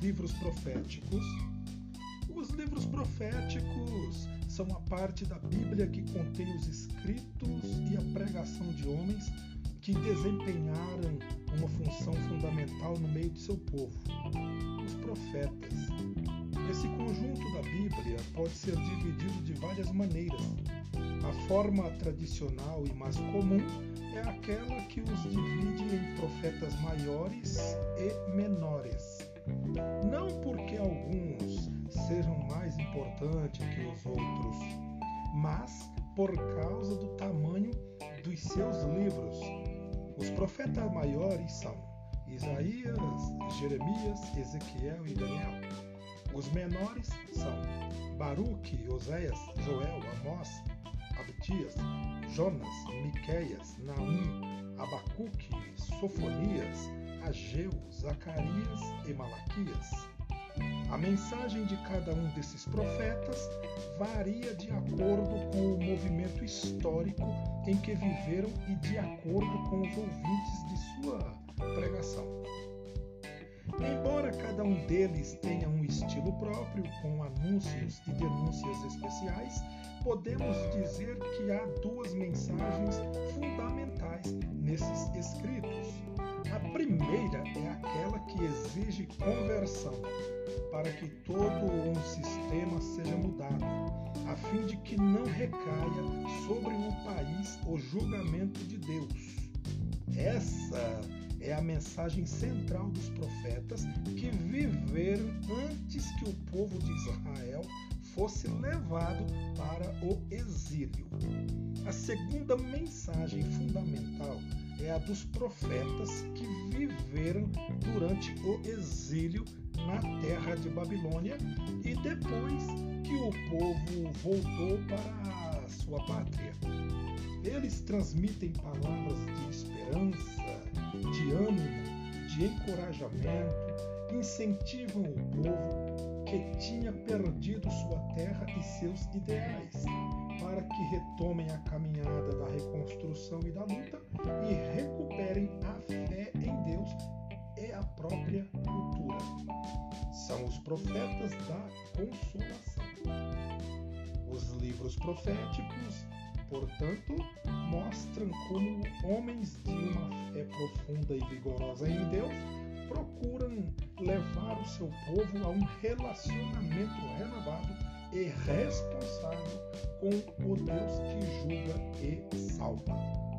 livros proféticos? Os livros proféticos são a parte da Bíblia que contém os escritos e a pregação de homens que desempenharam uma função fundamental no meio de seu povo, os profetas. Esse conjunto da Bíblia pode ser dividido de várias maneiras. A forma tradicional e mais comum é aquela que os divide em profetas maiores e menores. Não porque alguns sejam mais importantes que os outros, mas por causa do tamanho dos seus livros. Os profetas maiores são Isaías, Jeremias, Ezequiel e Daniel. Os menores são Baruque, Oséias, Joel, Amós, Abdias, Jonas, Miqueias, Naum, Abacuque, Sofonias, Ageu, Zacarias e Malaquias. A mensagem de cada um desses profetas varia de acordo com o movimento histórico em que viveram e de acordo com os ouvintes de sua pregação. Embora cada um deles tenha um estilo próprio, com anúncios e denúncias especiais, podemos dizer que há duas mensagens fundamentais nesses escritos. A primeira é aquela que exige conversão, para que todo um sistema seja mudado, a fim de que não recaia sobre o país o julgamento de Deus. Essa é a mensagem central dos profetas que viveram antes que o povo de Israel fosse levado para o exílio. A segunda mensagem fundamental é a dos profetas que viveram durante o exílio na terra de Babilônia e depois que o povo voltou para a sua pátria. Eles transmitem palavras de esperança, de ânimo, de encorajamento, incentivam o povo que tinha perdido sua terra e seus ideais, para que retomem a caminhada da reconstrução e da luta e recuperem a fé em Deus e a própria cultura. São os profetas da consolação. Os livros proféticos, portanto, mostram como homens de uma fé profunda e vigorosa em Deus procuram levar o seu povo a um relacionamento renovado e responsável com o Deus que julga e salva.